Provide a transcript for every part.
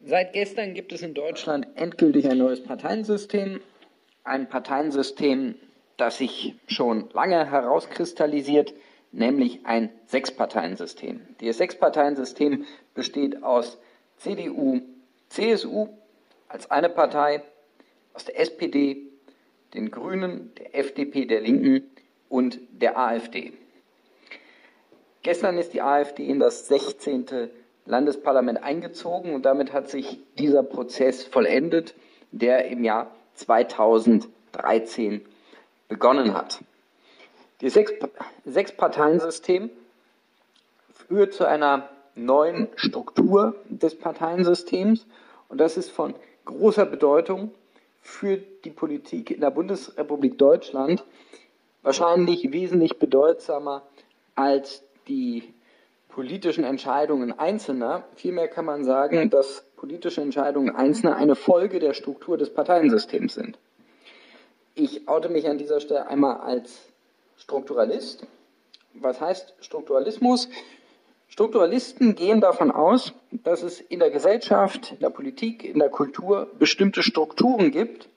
Seit gestern gibt es in Deutschland endgültig ein neues Parteiensystem. Ein Parteiensystem, das sich schon lange herauskristallisiert, nämlich ein Sechsparteiensystem. Dieses Sechsparteiensystem besteht aus CDU, CSU als eine Partei, aus der SPD, den Grünen, der FDP, der Linken und der AfD. Gestern ist die AfD in das 16. Landesparlament eingezogen und damit hat sich dieser Prozess vollendet, der im Jahr 2013 begonnen hat. Das Sechs Sechs-Parteien-System führt zu einer neuen Struktur des Parteiensystems und das ist von großer Bedeutung für die Politik in der Bundesrepublik Deutschland, wahrscheinlich wesentlich bedeutsamer als die politischen Entscheidungen Einzelner. Vielmehr kann man sagen, dass politische Entscheidungen Einzelner eine Folge der Struktur des Parteiensystems sind. Ich oute mich an dieser Stelle einmal als Strukturalist. Was heißt Strukturalismus? Strukturalisten gehen davon aus, dass es in der Gesellschaft, in der Politik, in der Kultur bestimmte Strukturen gibt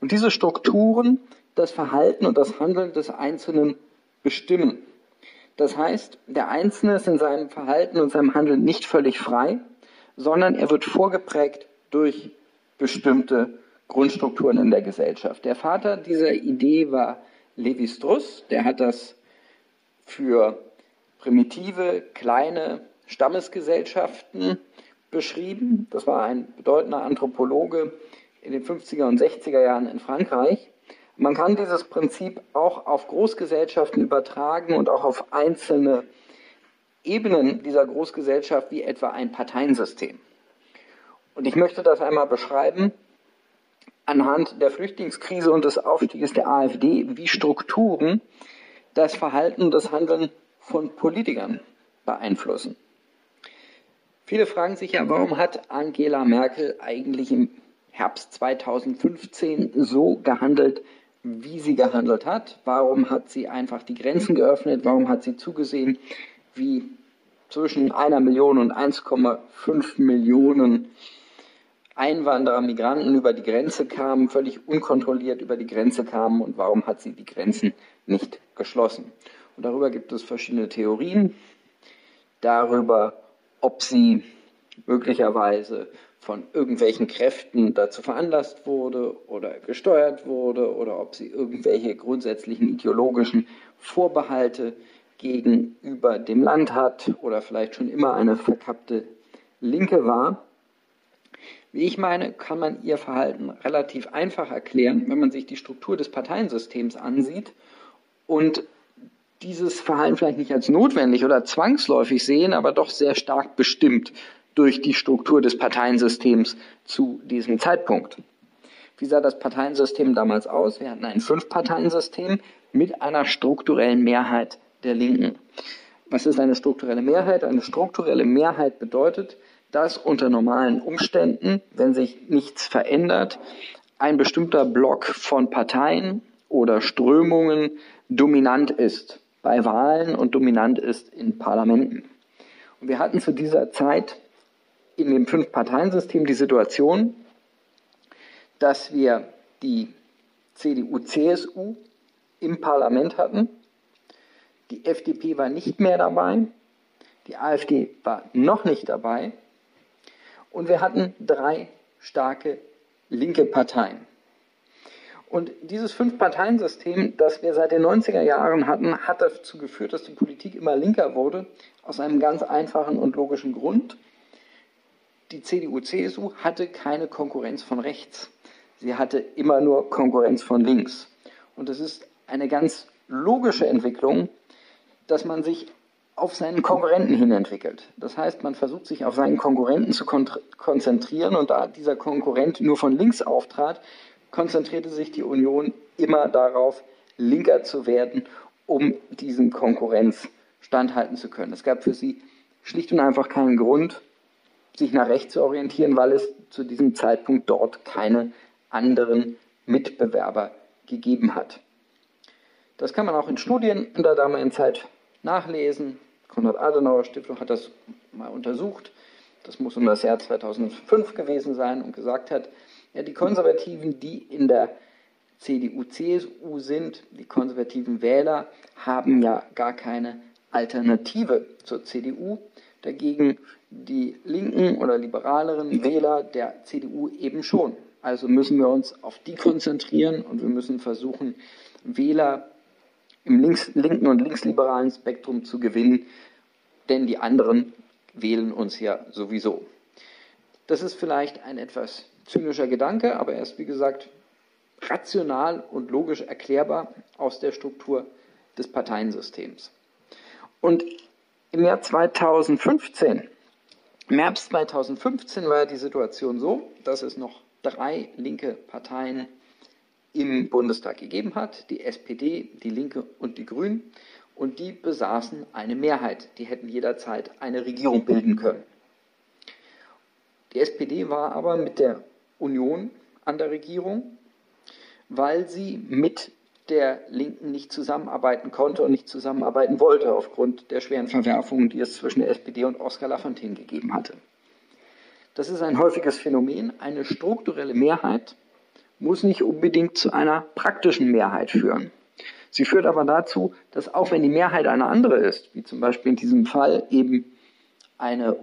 und diese Strukturen das Verhalten und das Handeln des Einzelnen bestimmen. Das heißt, der Einzelne ist in seinem Verhalten und seinem Handeln nicht völlig frei, sondern er wird vorgeprägt durch bestimmte Grundstrukturen in der Gesellschaft. Der Vater dieser Idee war Levi Strauss, der hat das für primitive, kleine Stammesgesellschaften beschrieben. Das war ein bedeutender Anthropologe in den 50er und 60er Jahren in Frankreich. Man kann dieses Prinzip auch auf Großgesellschaften übertragen und auch auf einzelne Ebenen dieser Großgesellschaft, wie etwa ein Parteiensystem. Und ich möchte das einmal beschreiben anhand der Flüchtlingskrise und des Aufstiegs der AfD, wie Strukturen das Verhalten und das Handeln von Politikern beeinflussen. Viele fragen sich ja, warum hat Angela Merkel eigentlich im Herbst 2015 so gehandelt, wie sie gehandelt hat. Warum hat sie einfach die Grenzen geöffnet? Warum hat sie zugesehen, wie zwischen einer Million und 1,5 Millionen Einwanderer, Migranten über die Grenze kamen, völlig unkontrolliert über die Grenze kamen und warum hat sie die Grenzen nicht geschlossen? Und darüber gibt es verschiedene Theorien, darüber, ob sie möglicherweise von irgendwelchen Kräften dazu veranlasst wurde oder gesteuert wurde oder ob sie irgendwelche grundsätzlichen ideologischen Vorbehalte gegenüber dem Land hat oder vielleicht schon immer eine verkappte Linke war. Wie ich meine, kann man ihr Verhalten relativ einfach erklären, wenn man sich die Struktur des Parteiensystems ansieht und dieses Verhalten vielleicht nicht als notwendig oder zwangsläufig sehen, aber doch sehr stark bestimmt durch die Struktur des Parteiensystems zu diesem Zeitpunkt. Wie sah das Parteiensystem damals aus? Wir hatten ein Fünf-Parteien-System mit einer strukturellen Mehrheit der Linken. Was ist eine strukturelle Mehrheit? Eine strukturelle Mehrheit bedeutet, dass unter normalen Umständen, wenn sich nichts verändert, ein bestimmter Block von Parteien oder Strömungen dominant ist bei Wahlen und dominant ist in Parlamenten. Und wir hatten zu dieser Zeit in dem Fünf-Parteien-System die Situation, dass wir die CDU-CSU im Parlament hatten. Die FDP war nicht mehr dabei. Die AfD war noch nicht dabei. Und wir hatten drei starke linke Parteien. Und dieses Fünf-Parteien-System, das wir seit den 90er Jahren hatten, hat dazu geführt, dass die Politik immer linker wurde, aus einem ganz einfachen und logischen Grund die CDU-CSU hatte keine Konkurrenz von rechts. Sie hatte immer nur Konkurrenz von links. Und es ist eine ganz logische Entwicklung, dass man sich auf seinen Konkurrenten hin entwickelt. Das heißt, man versucht sich auf seinen Konkurrenten zu kon konzentrieren und da dieser Konkurrent nur von links auftrat, konzentrierte sich die Union immer darauf, linker zu werden, um diesen Konkurrenz standhalten zu können. Es gab für sie schlicht und einfach keinen Grund, sich nach rechts zu orientieren, weil es zu diesem Zeitpunkt dort keine anderen Mitbewerber gegeben hat. Das kann man auch in Studien in der damaligen Zeit nachlesen. Konrad Adenauer Stiftung hat das mal untersucht. das muss um das Jahr 2005 gewesen sein, und gesagt hat, ja, die Konservativen, die in der CDU, CSU sind, die konservativen Wähler, haben ja gar keine Alternative zur CDU. Dagegen die linken oder liberaleren Wähler der CDU eben schon. Also müssen wir uns auf die konzentrieren und wir müssen versuchen, Wähler im links, linken und linksliberalen Spektrum zu gewinnen, denn die anderen wählen uns ja sowieso. Das ist vielleicht ein etwas zynischer Gedanke, aber er ist, wie gesagt, rational und logisch erklärbar aus der Struktur des Parteiensystems. Und im Jahr 2015, im Herbst 2015 war die Situation so, dass es noch drei linke Parteien im Bundestag gegeben hat, die SPD, die Linke und die Grünen, und die besaßen eine Mehrheit. Die hätten jederzeit eine Regierung bilden können. Die SPD war aber mit der Union an der Regierung, weil sie mit der Linken nicht zusammenarbeiten konnte und nicht zusammenarbeiten wollte, aufgrund der schweren Verwerfungen, die es zwischen der SPD und Oskar Lafontaine gegeben hatte. Das ist ein häufiges Phänomen. Eine strukturelle Mehrheit muss nicht unbedingt zu einer praktischen Mehrheit führen. Sie führt aber dazu, dass auch wenn die Mehrheit eine andere ist, wie zum Beispiel in diesem Fall eben eine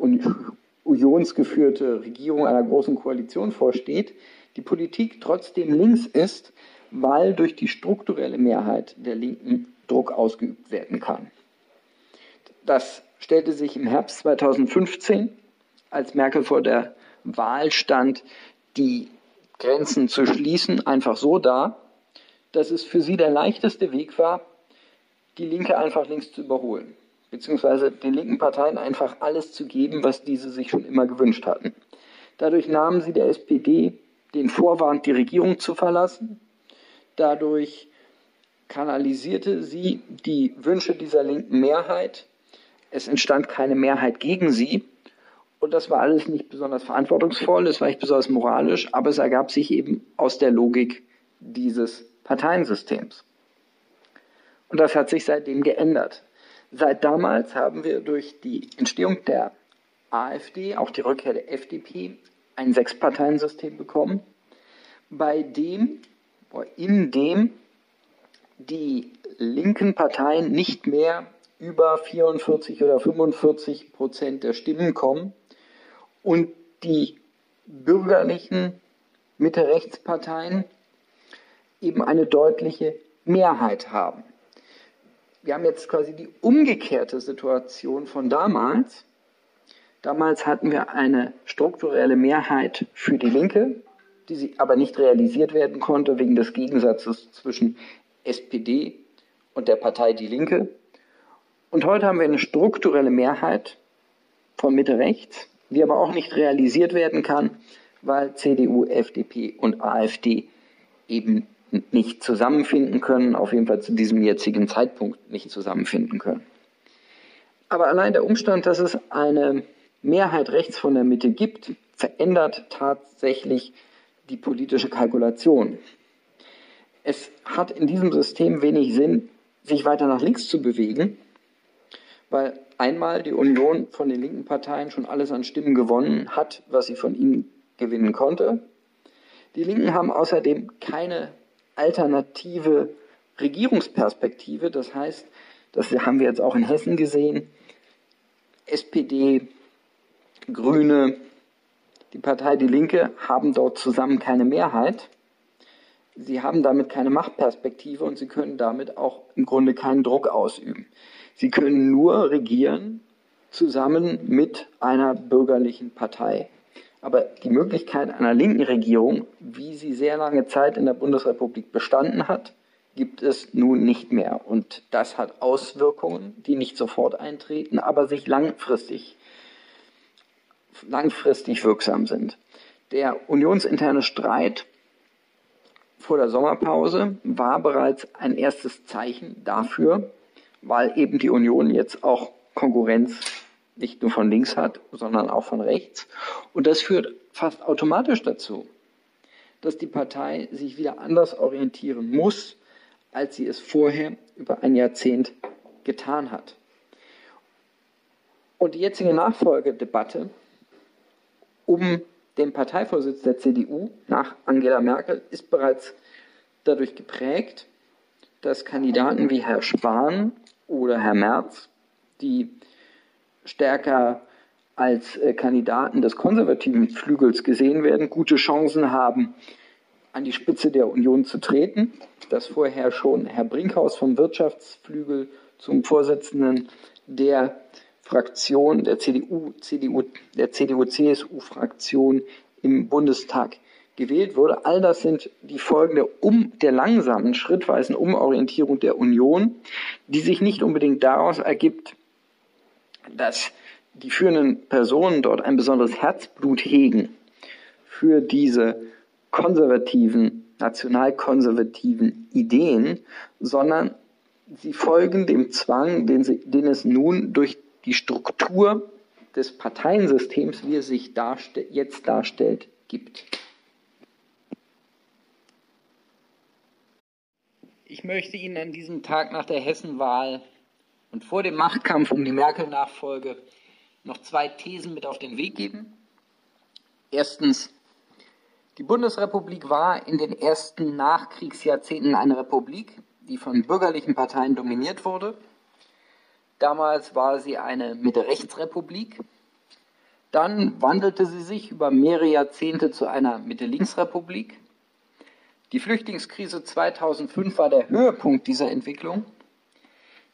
unionsgeführte Regierung einer großen Koalition vorsteht, die Politik trotzdem links ist, weil durch die strukturelle Mehrheit der Linken Druck ausgeübt werden kann. Das stellte sich im Herbst 2015, als Merkel vor der Wahl stand, die Grenzen zu schließen, einfach so dar, dass es für sie der leichteste Weg war, die Linke einfach links zu überholen, beziehungsweise den linken Parteien einfach alles zu geben, was diese sich schon immer gewünscht hatten. Dadurch nahmen sie der SPD den Vorwand, die Regierung zu verlassen. Dadurch kanalisierte sie die Wünsche dieser linken Mehrheit. Es entstand keine Mehrheit gegen sie. Und das war alles nicht besonders verantwortungsvoll, es war nicht besonders moralisch, aber es ergab sich eben aus der Logik dieses Parteiensystems. Und das hat sich seitdem geändert. Seit damals haben wir durch die Entstehung der AfD, auch die Rückkehr der FDP, ein Sechsparteiensystem bekommen, bei dem, in dem die linken Parteien nicht mehr über 44 oder 45 Prozent der Stimmen kommen und die bürgerlichen Mitte-Rechts-Parteien eben eine deutliche Mehrheit haben. Wir haben jetzt quasi die umgekehrte Situation von damals. Damals hatten wir eine strukturelle Mehrheit für die Linke, die sie aber nicht realisiert werden konnte wegen des Gegensatzes zwischen SPD und der Partei Die Linke. Und heute haben wir eine strukturelle Mehrheit von Mitte rechts, die aber auch nicht realisiert werden kann, weil CDU, FDP und AfD eben nicht zusammenfinden können, auf jeden Fall zu diesem jetzigen Zeitpunkt nicht zusammenfinden können. Aber allein der Umstand, dass es eine Mehrheit rechts von der Mitte gibt, verändert tatsächlich die politische Kalkulation. Es hat in diesem System wenig Sinn, sich weiter nach links zu bewegen, weil einmal die Union von den linken Parteien schon alles an Stimmen gewonnen hat, was sie von ihnen gewinnen konnte. Die Linken haben außerdem keine alternative Regierungsperspektive. Das heißt, das haben wir jetzt auch in Hessen gesehen, SPD, Grüne, die Partei Die Linke haben dort zusammen keine Mehrheit. Sie haben damit keine Machtperspektive und sie können damit auch im Grunde keinen Druck ausüben. Sie können nur regieren zusammen mit einer bürgerlichen Partei. Aber die Möglichkeit einer linken Regierung, wie sie sehr lange Zeit in der Bundesrepublik bestanden hat, gibt es nun nicht mehr. Und das hat Auswirkungen, die nicht sofort eintreten, aber sich langfristig, langfristig wirksam sind. Der unionsinterne Streit vor der Sommerpause war bereits ein erstes Zeichen dafür, weil eben die Union jetzt auch Konkurrenz nicht nur von links hat, sondern auch von rechts. Und das führt fast automatisch dazu, dass die Partei sich wieder anders orientieren muss, als sie es vorher über ein Jahrzehnt getan hat. Und die jetzige Nachfolgedebatte um den Parteivorsitz der CDU nach Angela Merkel ist bereits dadurch geprägt, dass Kandidaten wie Herr Spahn oder Herr Merz, die stärker als äh, Kandidaten des konservativen Flügels gesehen werden, gute Chancen haben, an die Spitze der Union zu treten. Dass vorher schon Herr Brinkhaus vom Wirtschaftsflügel zum Vorsitzenden der Fraktion der CDU, CDU der CDU-CSU-Fraktion im Bundestag gewählt wurde. All das sind die Folgen der, um, der langsamen, schrittweisen Umorientierung der Union, die sich nicht unbedingt daraus ergibt, dass die führenden Personen dort ein besonderes Herzblut hegen für diese konservativen, nationalkonservativen Ideen, sondern sie folgen dem Zwang, den, sie, den es nun durch die Struktur des Parteiensystems, wie es sich darste jetzt darstellt, gibt. Ich möchte Ihnen an diesem Tag nach der Hessenwahl und vor dem Machtkampf um die Merkel-Nachfolge noch zwei Thesen mit auf den Weg geben. Erstens, die Bundesrepublik war in den ersten Nachkriegsjahrzehnten eine Republik, die von bürgerlichen Parteien dominiert wurde. Damals war sie eine Mitte-Rechts-Republik. Dann wandelte sie sich über mehrere Jahrzehnte zu einer Mitte-Links-Republik. Die Flüchtlingskrise 2005 war der Höhepunkt dieser Entwicklung.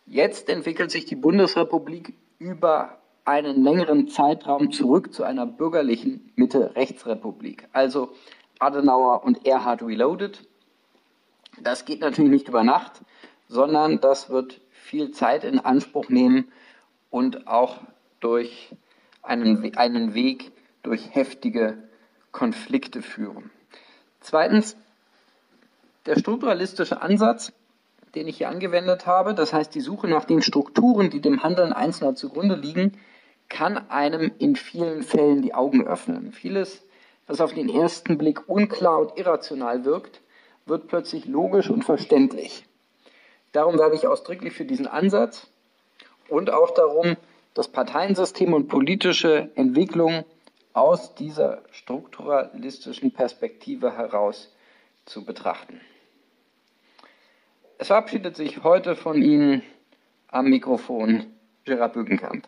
Jetzt entwickelt sich die Bundesrepublik über einen längeren Zeitraum zurück zu einer bürgerlichen Mitte-Rechts-Republik. Also Adenauer und Erhard Reloaded. Das geht natürlich nicht über Nacht, sondern das wird viel Zeit in Anspruch nehmen und auch durch einen, einen Weg durch heftige Konflikte führen. Zweitens, der strukturalistische Ansatz den ich hier angewendet habe, das heißt die Suche nach den Strukturen, die dem Handeln Einzelner zugrunde liegen, kann einem in vielen Fällen die Augen öffnen. Vieles, was auf den ersten Blick unklar und irrational wirkt, wird plötzlich logisch und verständlich. Darum werbe ich ausdrücklich für diesen Ansatz und auch darum, das Parteiensystem und politische Entwicklung aus dieser strukturalistischen Perspektive heraus zu betrachten. Es verabschiedet sich heute von Ihnen am Mikrofon Gerard Bückenkamp.